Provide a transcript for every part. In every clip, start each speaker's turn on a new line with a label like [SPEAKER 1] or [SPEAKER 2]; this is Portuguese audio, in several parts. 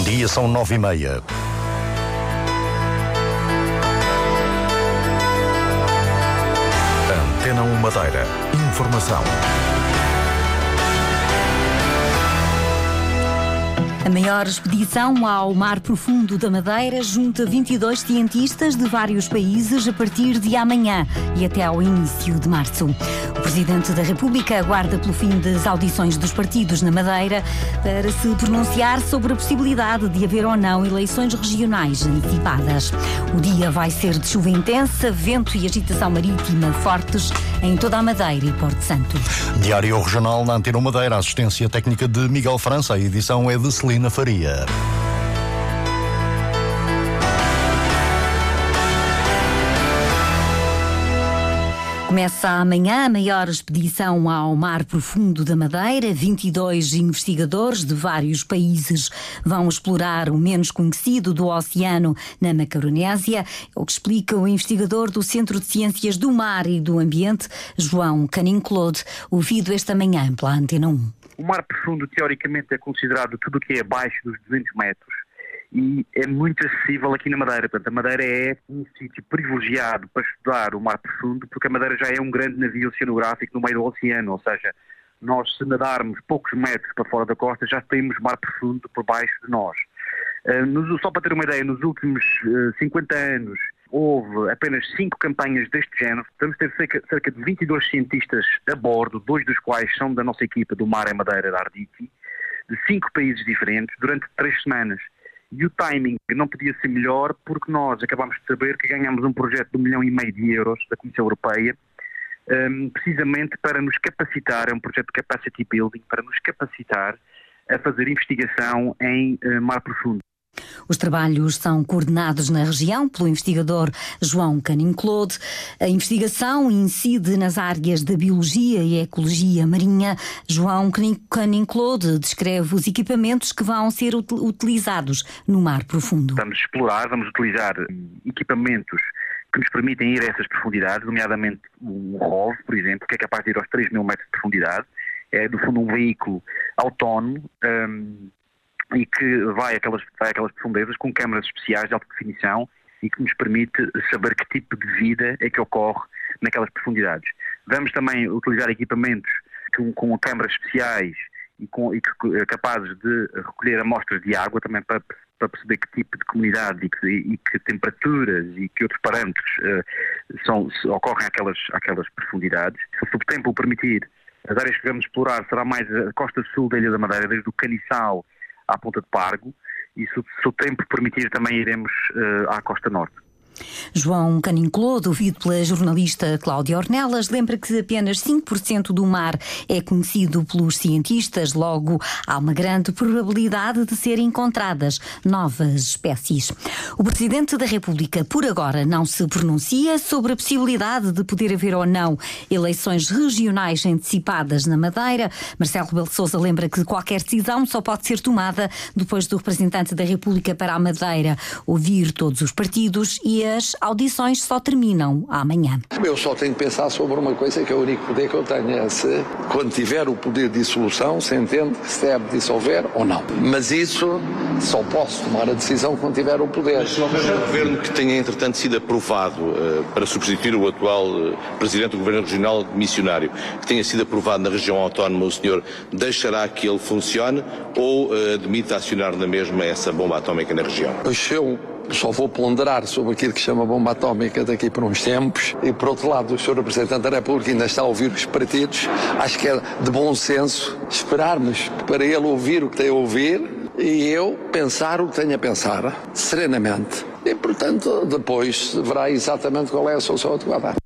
[SPEAKER 1] Bom dia, são nove e meia. Antena 1 Madeira. Informação.
[SPEAKER 2] A maior expedição ao Mar Profundo da Madeira junta 22 cientistas de vários países a partir de amanhã e até ao início de março. Presidente da República aguarda pelo fim das audições dos partidos na Madeira para se pronunciar sobre a possibilidade de haver ou não eleições regionais antecipadas. O dia vai ser de chuva intensa, vento e agitação marítima fortes em toda a Madeira e Porto Santo.
[SPEAKER 1] Diário Regional na Antena Madeira, assistência técnica de Miguel França. A edição é de Celina Faria.
[SPEAKER 2] Começa amanhã a maior expedição ao Mar Profundo da Madeira. 22 investigadores de vários países vão explorar o menos conhecido do oceano na Macaronésia. É o que explica o investigador do Centro de Ciências do Mar e do Ambiente, João Canin-Claude, ouvido esta manhã pela Antena 1.
[SPEAKER 3] O mar profundo, teoricamente, é considerado tudo o que é abaixo dos 200 metros e é muito acessível aqui na Madeira. Portanto, a Madeira é um sítio privilegiado para estudar o mar profundo, porque a Madeira já é um grande navio oceanográfico no meio do oceano, ou seja, nós se nadarmos poucos metros para fora da costa já temos mar profundo por baixo de nós. Uh, só para ter uma ideia, nos últimos uh, 50 anos houve apenas cinco campanhas deste género. Vamos ter cerca, de 22 cientistas a bordo, dois dos quais são da nossa equipa do Mar e Madeira da Arditi, de cinco países diferentes, durante três semanas. E o timing não podia ser melhor porque nós acabamos de saber que ganhamos um projeto de um milhão e meio de euros da Comissão Europeia, um, precisamente para nos capacitar, é um projeto de capacity building, para nos capacitar a fazer investigação em uh, mar profundo.
[SPEAKER 2] Os trabalhos são coordenados na região pelo investigador João Canin-Claude. A investigação incide nas áreas da biologia e ecologia marinha. João Canin-Claude descreve os equipamentos que vão ser utilizados no mar profundo.
[SPEAKER 3] Vamos explorar, vamos utilizar equipamentos que nos permitem ir a essas profundidades, nomeadamente o ROV, por exemplo, que é capaz de ir aos 3 mil metros de profundidade. É, do fundo, um veículo autónomo um, e que vai àquelas, vai àquelas profundezas com câmaras especiais de alta definição e que nos permite saber que tipo de vida é que ocorre naquelas profundidades. Vamos também utilizar equipamentos com, com câmaras especiais e, com, e que, eh, capazes de recolher amostras de água também para, para perceber que tipo de comunidade e que, e que temperaturas e que outros parâmetros uh, são, ocorrem àquelas, àquelas profundidades. Se o tempo o permitir, as áreas que vamos explorar será mais a costa sul da Ilha da Madeira, desde o Caniçal à Ponta de Pargo e se, o tempo permitir também iremos uh, à Costa Norte.
[SPEAKER 2] João Caninclodo, ouvido pela jornalista Cláudia Ornelas, lembra que apenas 5% do mar é conhecido pelos cientistas, logo há uma grande probabilidade de serem encontradas novas espécies. O Presidente da República, por agora, não se pronuncia sobre a possibilidade de poder haver ou não eleições regionais antecipadas na Madeira. Marcelo Rebelo de Sousa lembra que qualquer decisão só pode ser tomada depois do representante da República para a Madeira ouvir todos os partidos e as audições só terminam amanhã.
[SPEAKER 4] Eu só tenho que pensar sobre uma coisa que é o único poder que eu tenho, é se, quando tiver o poder de dissolução, se entende que se deve dissolver ou não. Mas isso só posso tomar a decisão quando tiver o poder.
[SPEAKER 5] Se houver um governo que tenha, entretanto, sido aprovado uh, para substituir o atual uh, presidente do governo regional missionário, que tenha sido aprovado na região autónoma, o senhor deixará que ele funcione ou uh, admite acionar na mesma essa bomba atómica na região?
[SPEAKER 4] Pois eu só vou ponderar sobre aquilo que chama bomba atómica daqui por uns tempos. E por outro lado, o Sr. Representante da República ainda está a ouvir os partidos. Acho que é de bom senso esperarmos para ele ouvir o que tem a ouvir e eu pensar o que tenho a pensar, serenamente. E, portanto, depois verá exatamente qual é a solução adequada.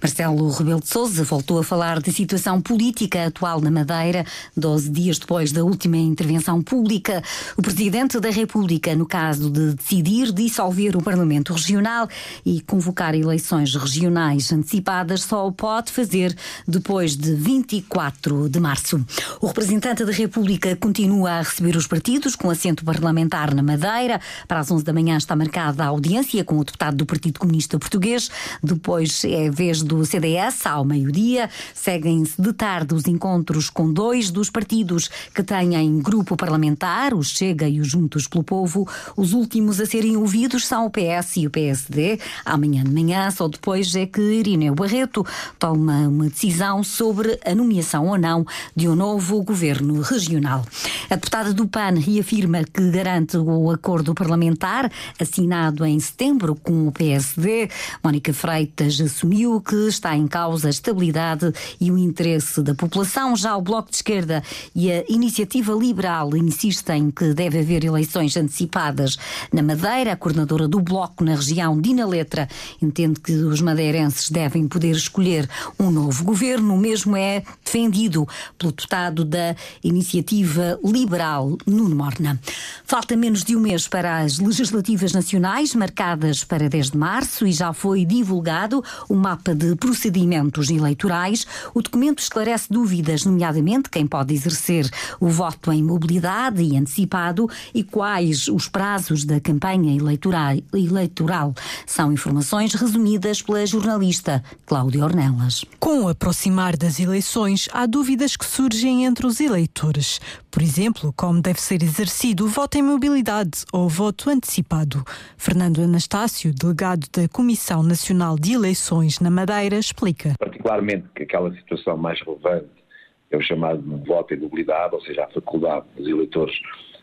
[SPEAKER 2] Marcelo Rebelo de Sousa voltou a falar da situação política atual na Madeira, 12 dias depois da última intervenção pública. O Presidente da República, no caso de decidir dissolver o Parlamento Regional e convocar eleições regionais antecipadas, só o pode fazer depois de 24 de março. O representante da República continua a receber os partidos com assento parlamentar na Madeira. Para as 11 da manhã está marcada a audiência com o deputado do Partido Comunista Português. Depois é vez do CDS, ao meio-dia. Seguem-se de tarde os encontros com dois dos partidos que têm grupo parlamentar, o Chega e o Juntos pelo Povo. Os últimos a serem ouvidos são o PS e o PSD. Amanhã de manhã, só depois é que Irineu Barreto toma uma decisão sobre a nomeação ou não de um novo governo regional. A deputada do PAN reafirma que garante o acordo parlamentar assinado em setembro com o PSD. Mónica Freitas assumiu que está em causa a estabilidade e o interesse da população. Já o Bloco de Esquerda e a Iniciativa Liberal insistem que deve haver eleições antecipadas na Madeira. A coordenadora do Bloco na região, Dina Letra, entende que os madeirenses devem poder escolher um novo governo. O mesmo é defendido pelo deputado da Iniciativa Liberal, Nuno Morna. Falta menos de um mês para as legislativas nacionais, marcadas para 10 de março, e já foi divulgado o mapa de procedimentos eleitorais. O documento esclarece dúvidas, nomeadamente quem pode exercer o voto em mobilidade e antecipado e quais os prazos da campanha eleitoral. São informações resumidas pela jornalista Cláudia Ornelas.
[SPEAKER 6] Com o aproximar das eleições, há dúvidas que surgem entre os eleitores. Por exemplo, como deve ser exercido o voto em mobilidade ou voto antecipado. Fernando Anastácio, delegado da Comissão Nacional de Eleições na Madeira, explica.
[SPEAKER 7] Particularmente que aquela situação mais relevante é o chamado voto em mobilidade, ou seja, a faculdade dos eleitores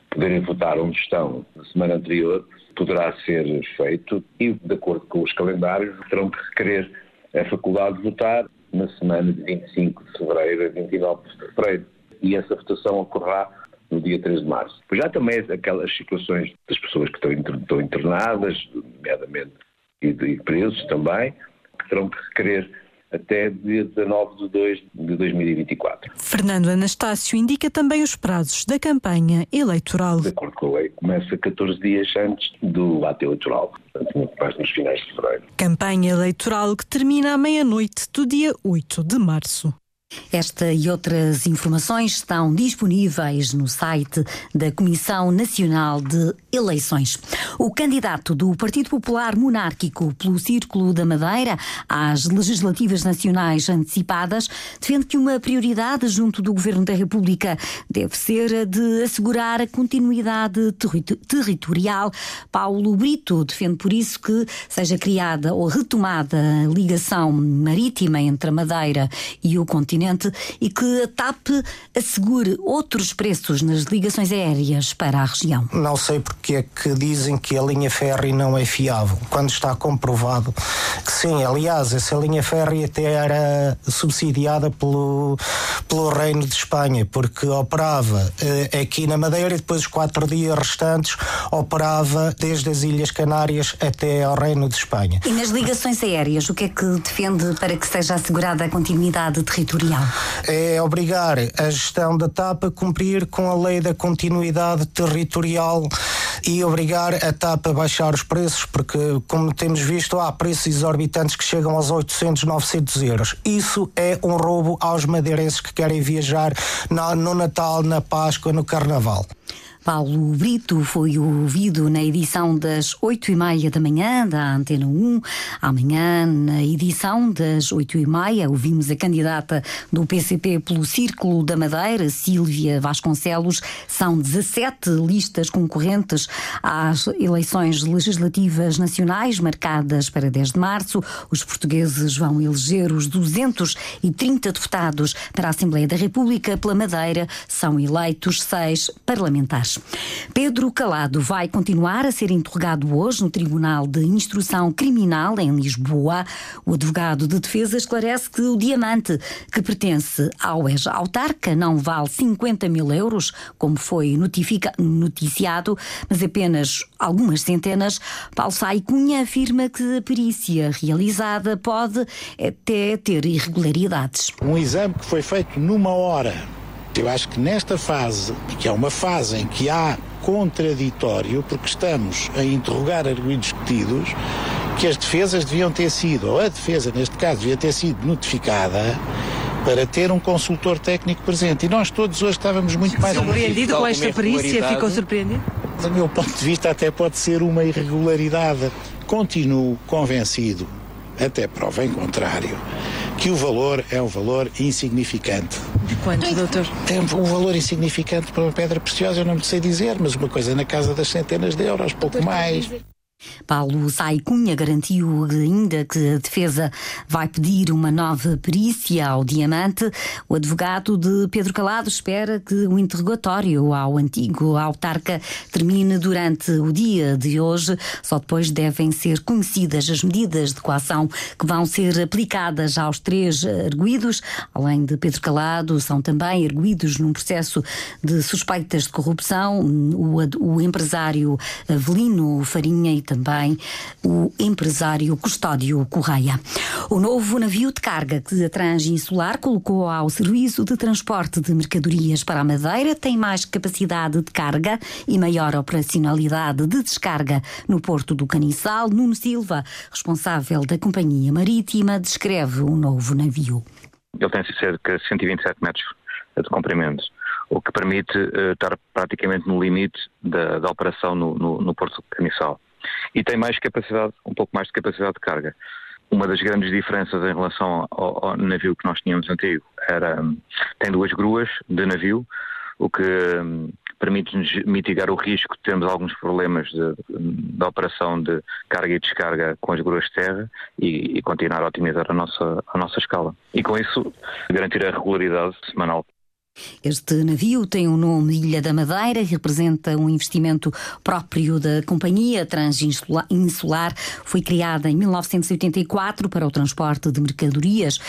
[SPEAKER 7] poderem votar onde estão na semana anterior, poderá ser feito e, de acordo com os calendários, terão que requerer a faculdade de votar na semana de 25 de fevereiro a 29 de fevereiro. E essa votação ocorrerá no dia 3 de março. Pois já também aquelas situações das pessoas que estão internadas, nomeadamente e de presos também, que terão que requerer até dia 19 de 2 de 2024.
[SPEAKER 6] Fernando Anastácio indica também os prazos da campanha eleitoral.
[SPEAKER 7] De acordo com a lei, começa 14 dias antes do ato eleitoral, portanto, muito mais nos finais de fevereiro.
[SPEAKER 6] Campanha eleitoral que termina à meia-noite do dia 8 de março.
[SPEAKER 2] Esta e outras informações estão disponíveis no site da Comissão Nacional de Eleições. O candidato do Partido Popular Monárquico pelo Círculo da Madeira às legislativas nacionais antecipadas defende que uma prioridade junto do Governo da República deve ser a de assegurar a continuidade territorial. Paulo Brito defende por isso que seja criada ou retomada a ligação marítima entre a Madeira e o continente continente e que a TAP assegure outros preços nas ligações aéreas para a região.
[SPEAKER 8] Não sei porque é que dizem que a linha férrea não é fiável, quando está comprovado que sim. Aliás, essa linha férrea até era subsidiada pelo, pelo Reino de Espanha, porque operava eh, aqui na Madeira e depois os quatro dias restantes operava desde as Ilhas Canárias até ao Reino de Espanha.
[SPEAKER 2] E nas ligações aéreas, o que é que defende para que seja assegurada a continuidade territorial?
[SPEAKER 8] É obrigar a gestão da TAP a cumprir com a lei da continuidade territorial e obrigar a TAP a baixar os preços, porque, como temos visto, há preços exorbitantes que chegam aos 800, 900 euros. Isso é um roubo aos madeirenses que querem viajar no Natal, na Páscoa, no Carnaval.
[SPEAKER 2] Paulo Brito foi ouvido na edição das oito e meia da manhã da Antena 1. Amanhã, na edição das oito e meia, ouvimos a candidata do PCP pelo Círculo da Madeira, Sílvia Vasconcelos. São 17 listas concorrentes às eleições legislativas nacionais marcadas para 10 de março. Os portugueses vão eleger os 230 deputados para a Assembleia da República pela Madeira. São eleitos seis parlamentares. Pedro Calado vai continuar a ser interrogado hoje no Tribunal de Instrução Criminal em Lisboa. O advogado de defesa esclarece que o diamante que pertence ao ex-autarca não vale 50 mil euros, como foi noticiado, mas apenas algumas centenas. Paulo Sai Cunha afirma que a perícia realizada pode até ter irregularidades.
[SPEAKER 9] Um exame que foi feito numa hora eu acho que nesta fase, que é uma fase em que há contraditório, porque estamos a interrogar arguidos discutidos, que as defesas deviam ter sido, ou a defesa neste caso, devia ter sido notificada para ter um consultor técnico presente. E nós todos hoje estávamos muito mais
[SPEAKER 6] surpreendido com esta perícia, ficou surpreendido?
[SPEAKER 9] Do meu ponto de vista, até pode ser uma irregularidade. Continuo convencido até prova em contrário, que o valor é um valor insignificante.
[SPEAKER 6] Quanto, doutor?
[SPEAKER 9] Tem um valor insignificante para uma pedra preciosa, eu não sei dizer, mas uma coisa na casa das centenas de euros, pouco mais.
[SPEAKER 2] Paulo Sai Cunha garantiu ainda que a defesa vai pedir uma nova perícia ao diamante. O advogado de Pedro Calado espera que o interrogatório ao antigo autarca termine durante o dia de hoje. Só depois devem ser conhecidas as medidas de coação que vão ser aplicadas aos três arguídos. Além de Pedro Calado, são também arguídos num processo de suspeitas de corrupção o, o empresário Avelino Farinha e também o empresário Custódio Correia. O novo navio de carga que a Transinsular colocou ao serviço de transporte de mercadorias para a Madeira tem mais capacidade de carga e maior operacionalidade de descarga no Porto do Caniçal. Nuno Silva, responsável da Companhia Marítima, descreve o novo navio.
[SPEAKER 10] Ele tem cerca de 127 metros de comprimento o que permite uh, estar praticamente no limite da, da operação no, no, no Porto do Caniçal e tem mais capacidade, um pouco mais de capacidade de carga. Uma das grandes diferenças em relação ao, ao navio que nós tínhamos antigo era tem duas gruas de navio, o que um, permite-nos mitigar o risco de termos alguns problemas da operação de carga e descarga com as gruas de terra e, e, continuar a otimizar a nossa, a nossa escala. E com isso garantir a regularidade semanal
[SPEAKER 2] este navio tem o nome Ilha da Madeira e representa um investimento próprio da companhia Transinsular. Foi criada em 1984 para o transporte de mercadorias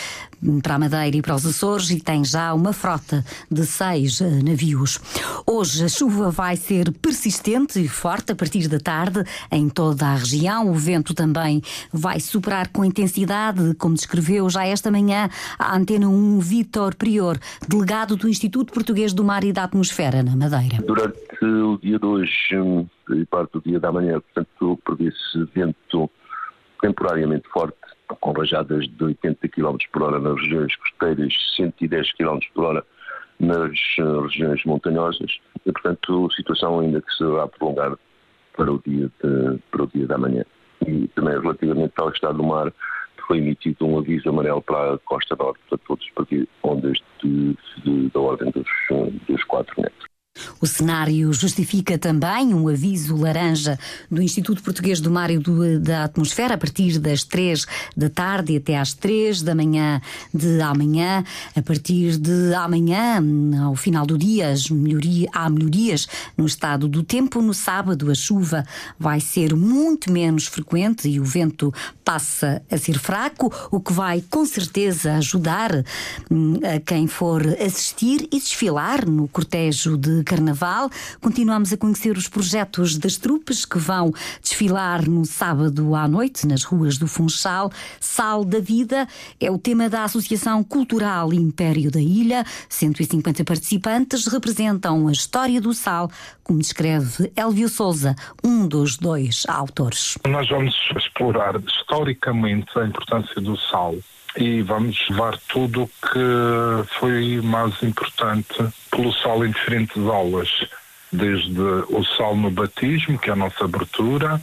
[SPEAKER 2] para a Madeira e para os Açores e tem já uma frota de seis eh, navios. Hoje a chuva vai ser persistente e forte a partir da tarde em toda a região. O vento também vai superar com intensidade, como descreveu já esta manhã a Antena 1 Vítor Prior, delegado do Instituto Português do Mar e da Atmosfera, na Madeira.
[SPEAKER 7] Durante o dia de hoje hum, e parte do dia da manhã, portanto, prevê-se vento temporariamente forte, com rajadas de 80 km por hora nas regiões costeiras, 110 km por hora nas uh, regiões montanhosas, e, portanto, situação ainda que se vai prolongar para o dia, de, para o dia da manhã. E também relativamente ao estado do mar, foi emitido um aviso amarelo para a costa norte, para todos os ondas de, de, da ordem dos, dos 4 metros.
[SPEAKER 2] O cenário justifica também um aviso laranja do Instituto Português do Mar e do, da Atmosfera a partir das 3 da tarde até às 3 da manhã de amanhã. A partir de amanhã, ao final do dia, melhoria, há melhorias no estado do tempo. No sábado, a chuva vai ser muito menos frequente e o vento passa a ser fraco, o que vai com certeza ajudar hum, a quem for assistir e desfilar no cortejo de Carnaval. Continuamos a conhecer os projetos das trupes que vão desfilar no sábado à noite nas ruas do Funchal. Sal da Vida é o tema da Associação Cultural Império da Ilha. 150 participantes representam a história do sal, como descreve Elvio Souza, um dos dois autores.
[SPEAKER 11] Nós vamos explorar historicamente a importância do sal e vamos levar tudo o que foi mais importante pelo sal em diferentes aulas, desde o sal no batismo, que é a nossa abertura,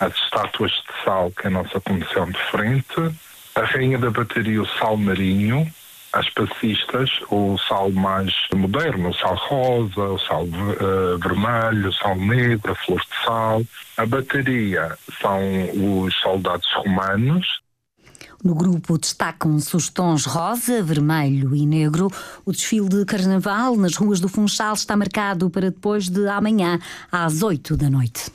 [SPEAKER 11] as estátuas de sal, que é a nossa comissão de frente, a rainha da bateria, o sal marinho, as passistas, o sal mais moderno, o sal rosa, o sal uh, vermelho, o sal negro, a flor de sal. A bateria são os soldados romanos,
[SPEAKER 2] no grupo destacam-se os tons rosa, vermelho e negro. O desfile de carnaval nas ruas do Funchal está marcado para depois de amanhã, às 8 da noite.